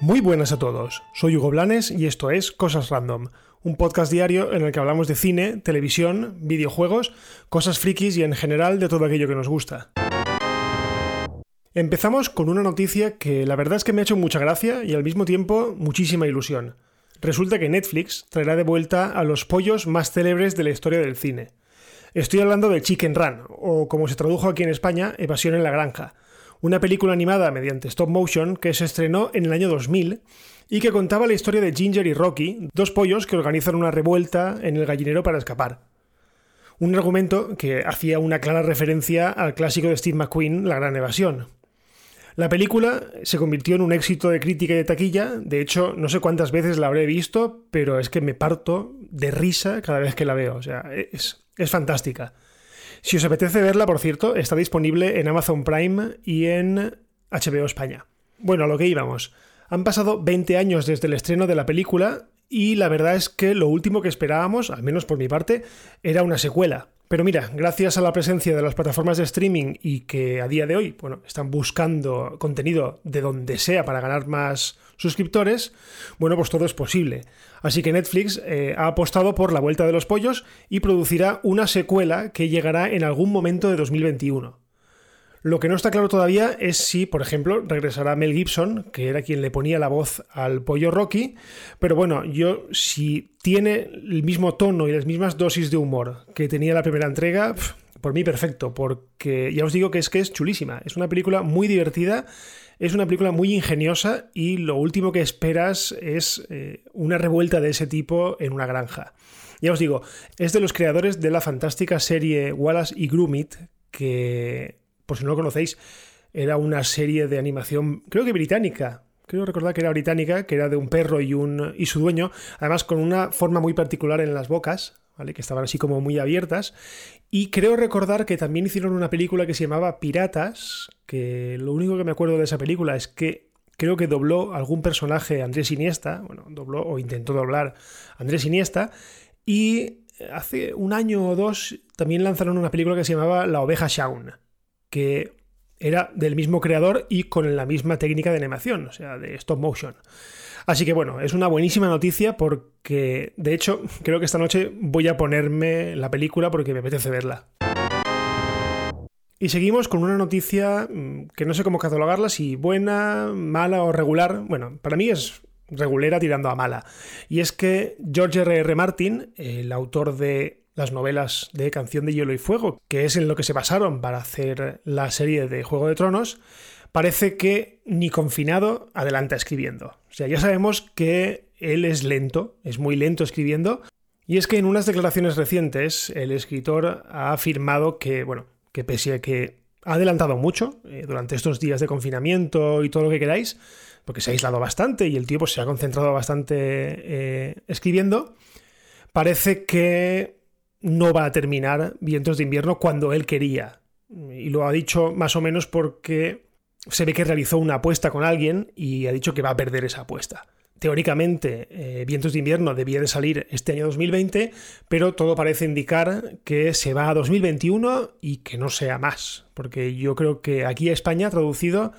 Muy buenas a todos, soy Hugo Blanes y esto es Cosas Random, un podcast diario en el que hablamos de cine, televisión, videojuegos, cosas frikis y en general de todo aquello que nos gusta. Empezamos con una noticia que la verdad es que me ha hecho mucha gracia y al mismo tiempo muchísima ilusión. Resulta que Netflix traerá de vuelta a los pollos más célebres de la historia del cine. Estoy hablando de Chicken Run, o como se tradujo aquí en España, Evasión en la Granja, una película animada mediante stop motion que se estrenó en el año 2000 y que contaba la historia de Ginger y Rocky, dos pollos que organizan una revuelta en el gallinero para escapar. Un argumento que hacía una clara referencia al clásico de Steve McQueen, La Gran Evasión. La película se convirtió en un éxito de crítica y de taquilla, de hecho no sé cuántas veces la habré visto, pero es que me parto de risa cada vez que la veo, o sea, es, es fantástica. Si os apetece verla, por cierto, está disponible en Amazon Prime y en HBO España. Bueno, a lo que íbamos. Han pasado 20 años desde el estreno de la película y la verdad es que lo último que esperábamos, al menos por mi parte, era una secuela. Pero mira, gracias a la presencia de las plataformas de streaming y que a día de hoy, bueno, están buscando contenido de donde sea para ganar más suscriptores, bueno, pues todo es posible. Así que Netflix eh, ha apostado por la vuelta de los pollos y producirá una secuela que llegará en algún momento de 2021. Lo que no está claro todavía es si, por ejemplo, regresará Mel Gibson, que era quien le ponía la voz al pollo Rocky, pero bueno, yo si tiene el mismo tono y las mismas dosis de humor que tenía la primera entrega, por mí perfecto, porque ya os digo que es que es chulísima, es una película muy divertida es una película muy ingeniosa y lo último que esperas es eh, una revuelta de ese tipo en una granja. Ya os digo, es de los creadores de la fantástica serie Wallace y Gromit, que, por si no lo conocéis, era una serie de animación, creo que británica. Creo recordar que era británica, que era de un perro y, un, y su dueño, además con una forma muy particular en las bocas, que estaban así como muy abiertas. Y creo recordar que también hicieron una película que se llamaba Piratas, que lo único que me acuerdo de esa película es que creo que dobló algún personaje Andrés Iniesta, bueno, dobló o intentó doblar Andrés Iniesta, y hace un año o dos también lanzaron una película que se llamaba La oveja Shaun, que era del mismo creador y con la misma técnica de animación, o sea, de stop motion. Así que bueno, es una buenísima noticia porque de hecho creo que esta noche voy a ponerme la película porque me apetece verla. Y seguimos con una noticia mm, que no sé cómo catalogarla, si buena, mala o regular. Bueno, para mí es regulera tirando a mala. Y es que George R. R. Martin, el autor de las novelas de Canción de Hielo y Fuego, que es en lo que se basaron para hacer la serie de Juego de Tronos, parece que ni confinado adelanta escribiendo. O sea, ya sabemos que él es lento, es muy lento escribiendo, y es que en unas declaraciones recientes el escritor ha afirmado que, bueno, que pese a que ha adelantado mucho eh, durante estos días de confinamiento y todo lo que queráis, porque se ha aislado bastante y el tío se ha concentrado bastante eh, escribiendo, parece que no va a terminar Vientos de invierno cuando él quería. Y lo ha dicho más o menos porque se ve que realizó una apuesta con alguien y ha dicho que va a perder esa apuesta. Teóricamente, eh, Vientos de invierno debía de salir este año 2020, pero todo parece indicar que se va a 2021 y que no sea más, porque yo creo que aquí a España, traducido,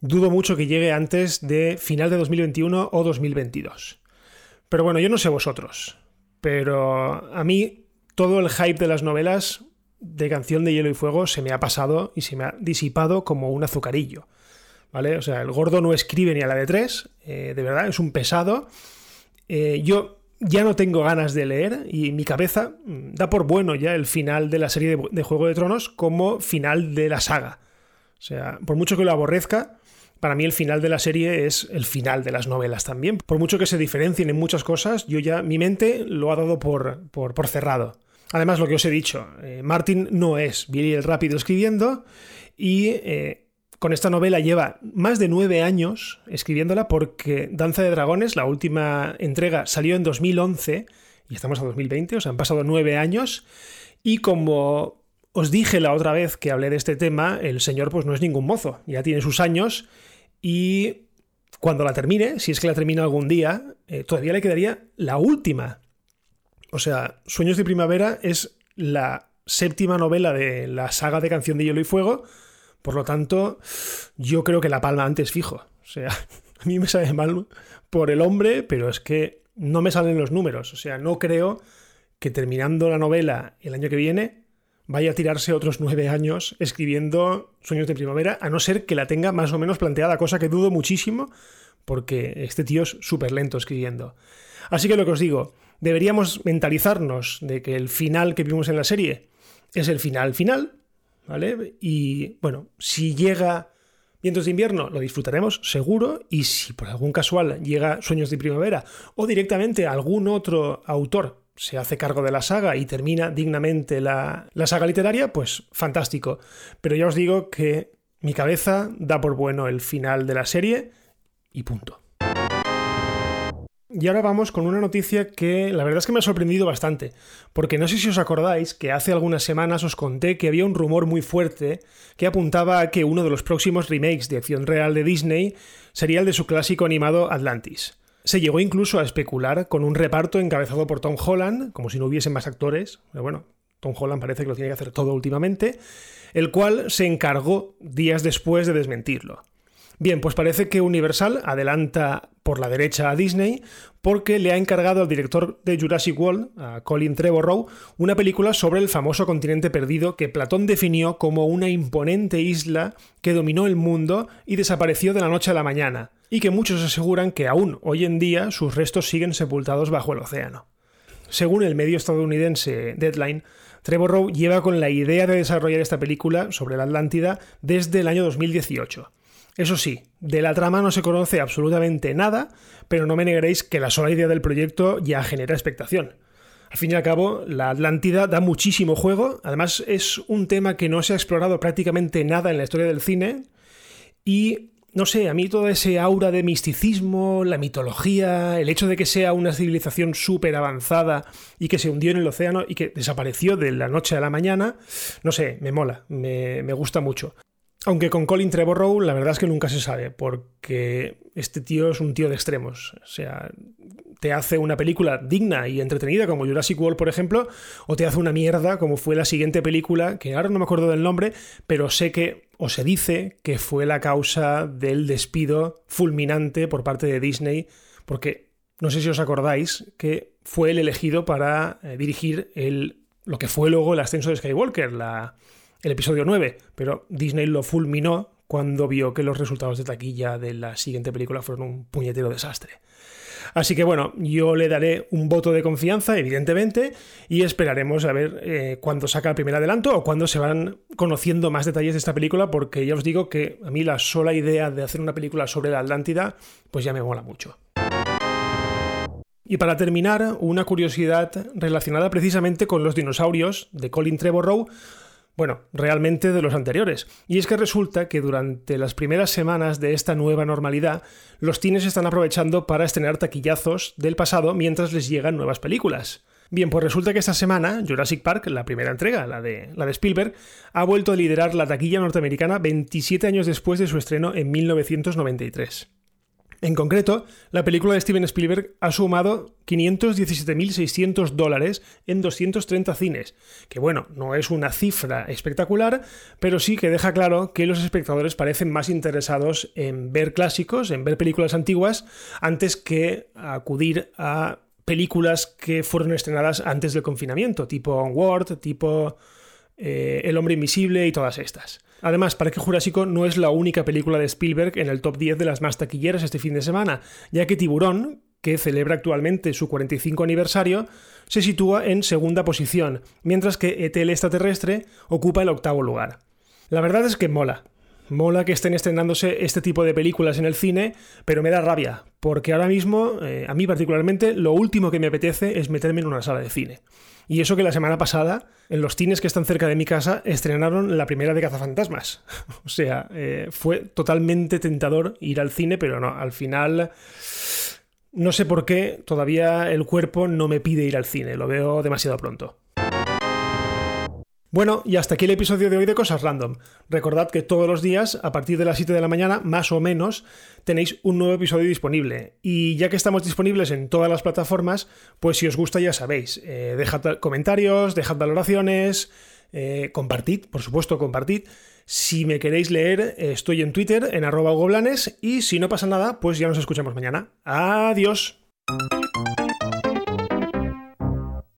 dudo mucho que llegue antes de final de 2021 o 2022. Pero bueno, yo no sé vosotros, pero a mí todo el hype de las novelas de Canción de Hielo y Fuego se me ha pasado y se me ha disipado como un azucarillo. ¿Vale? O sea, el gordo no escribe ni a la de tres, eh, de verdad, es un pesado. Eh, yo ya no tengo ganas de leer y mi cabeza mm, da por bueno ya el final de la serie de, Juego de Tronos como final de la saga. O sea, por mucho que lo aborrezca, para mí el final de la serie es el final de las novelas también. Por mucho que se diferencien en muchas cosas, yo ya mi mente lo ha dado por, por cerrado. Además, lo que os he dicho, eh, Martin no es Billy el Rápido escribiendo y eh, con esta novela lleva más de nueve años escribiéndola porque Danza de Dragones, la última entrega, salió en 2011 y estamos a 2020, o sea, han pasado nueve años y como os dije la otra vez que hablé de este tema, el señor pues no es ningún mozo, ya tiene sus años y cuando la termine, si es que la termina algún día, eh, todavía le quedaría la última o sea, Sueños de Primavera es la séptima novela de la saga de Canción de Hielo y Fuego. Por lo tanto, yo creo que la palma antes fijo. O sea, a mí me sale mal por el hombre, pero es que no me salen los números. O sea, no creo que terminando la novela el año que viene vaya a tirarse otros nueve años escribiendo Sueños de Primavera, a no ser que la tenga más o menos planteada, cosa que dudo muchísimo, porque este tío es súper lento escribiendo. Así que lo que os digo, deberíamos mentalizarnos de que el final que vimos en la serie es el final final, ¿vale? Y bueno, si llega Vientos de invierno, lo disfrutaremos seguro, y si por algún casual llega Sueños de primavera o directamente algún otro autor se hace cargo de la saga y termina dignamente la, la saga literaria, pues fantástico. Pero ya os digo que mi cabeza da por bueno el final de la serie y punto. Y ahora vamos con una noticia que la verdad es que me ha sorprendido bastante, porque no sé si os acordáis que hace algunas semanas os conté que había un rumor muy fuerte que apuntaba a que uno de los próximos remakes de acción real de Disney sería el de su clásico animado Atlantis. Se llegó incluso a especular con un reparto encabezado por Tom Holland, como si no hubiese más actores, pero bueno, Tom Holland parece que lo tiene que hacer todo últimamente, el cual se encargó días después de desmentirlo. Bien, pues parece que Universal adelanta por la derecha a Disney porque le ha encargado al director de Jurassic World, a Colin Trevorrow, una película sobre el famoso continente perdido que Platón definió como una imponente isla que dominó el mundo y desapareció de la noche a la mañana, y que muchos aseguran que aún hoy en día sus restos siguen sepultados bajo el océano. Según el medio estadounidense Deadline, Trevorrow lleva con la idea de desarrollar esta película sobre la Atlántida desde el año 2018 eso sí, de la trama no se conoce absolutamente nada, pero no me negaréis que la sola idea del proyecto ya genera expectación. Al fin y al cabo, la Atlántida da muchísimo juego, además es un tema que no se ha explorado prácticamente nada en la historia del cine y no sé, a mí todo ese aura de misticismo, la mitología, el hecho de que sea una civilización súper avanzada y que se hundió en el océano y que desapareció de la noche a la mañana, no sé, me mola, me, me gusta mucho. Aunque con Colin Trevorrow la verdad es que nunca se sabe, porque este tío es un tío de extremos. O sea, te hace una película digna y entretenida como Jurassic World, por ejemplo, o te hace una mierda como fue la siguiente película, que ahora no me acuerdo del nombre, pero sé que, o se dice, que fue la causa del despido fulminante por parte de Disney, porque no sé si os acordáis que fue el elegido para eh, dirigir el, lo que fue luego el ascenso de Skywalker, la el episodio 9, pero Disney lo fulminó cuando vio que los resultados de taquilla de la siguiente película fueron un puñetero desastre. Así que bueno, yo le daré un voto de confianza, evidentemente, y esperaremos a ver eh, cuándo saca el primer adelanto o cuándo se van conociendo más detalles de esta película, porque ya os digo que a mí la sola idea de hacer una película sobre la Atlántida, pues ya me mola mucho. Y para terminar, una curiosidad relacionada precisamente con los dinosaurios de Colin Trevorrow, bueno, realmente de los anteriores. Y es que resulta que durante las primeras semanas de esta nueva normalidad, los cines están aprovechando para estrenar taquillazos del pasado mientras les llegan nuevas películas. Bien, pues resulta que esta semana Jurassic Park, la primera entrega, la de, la de Spielberg, ha vuelto a liderar la taquilla norteamericana 27 años después de su estreno en 1993. En concreto, la película de Steven Spielberg ha sumado 517.600 dólares en 230 cines, que bueno, no es una cifra espectacular, pero sí que deja claro que los espectadores parecen más interesados en ver clásicos, en ver películas antiguas, antes que acudir a películas que fueron estrenadas antes del confinamiento, tipo Onward, tipo eh, El hombre invisible y todas estas. Además, Parque Jurásico no es la única película de Spielberg en el top 10 de las más taquilleras este fin de semana, ya que Tiburón, que celebra actualmente su 45 aniversario, se sitúa en segunda posición, mientras que ETL extraterrestre ocupa el octavo lugar. La verdad es que mola. Mola que estén estrenándose este tipo de películas en el cine, pero me da rabia, porque ahora mismo, eh, a mí particularmente, lo último que me apetece es meterme en una sala de cine. Y eso que la semana pasada, en los cines que están cerca de mi casa, estrenaron la primera de Cazafantasmas. o sea, eh, fue totalmente tentador ir al cine, pero no, al final... No sé por qué todavía el cuerpo no me pide ir al cine, lo veo demasiado pronto. Bueno, y hasta aquí el episodio de hoy de Cosas Random. Recordad que todos los días, a partir de las 7 de la mañana, más o menos, tenéis un nuevo episodio disponible. Y ya que estamos disponibles en todas las plataformas, pues si os gusta ya sabéis, eh, dejad comentarios, dejad valoraciones, Eh, compartid, por supuesto, compartid. Si me queréis leer, estoy en Twitter, en arroba goblanes, y si no pasa nada, pues ya nos escuchamos mañana. Adiós.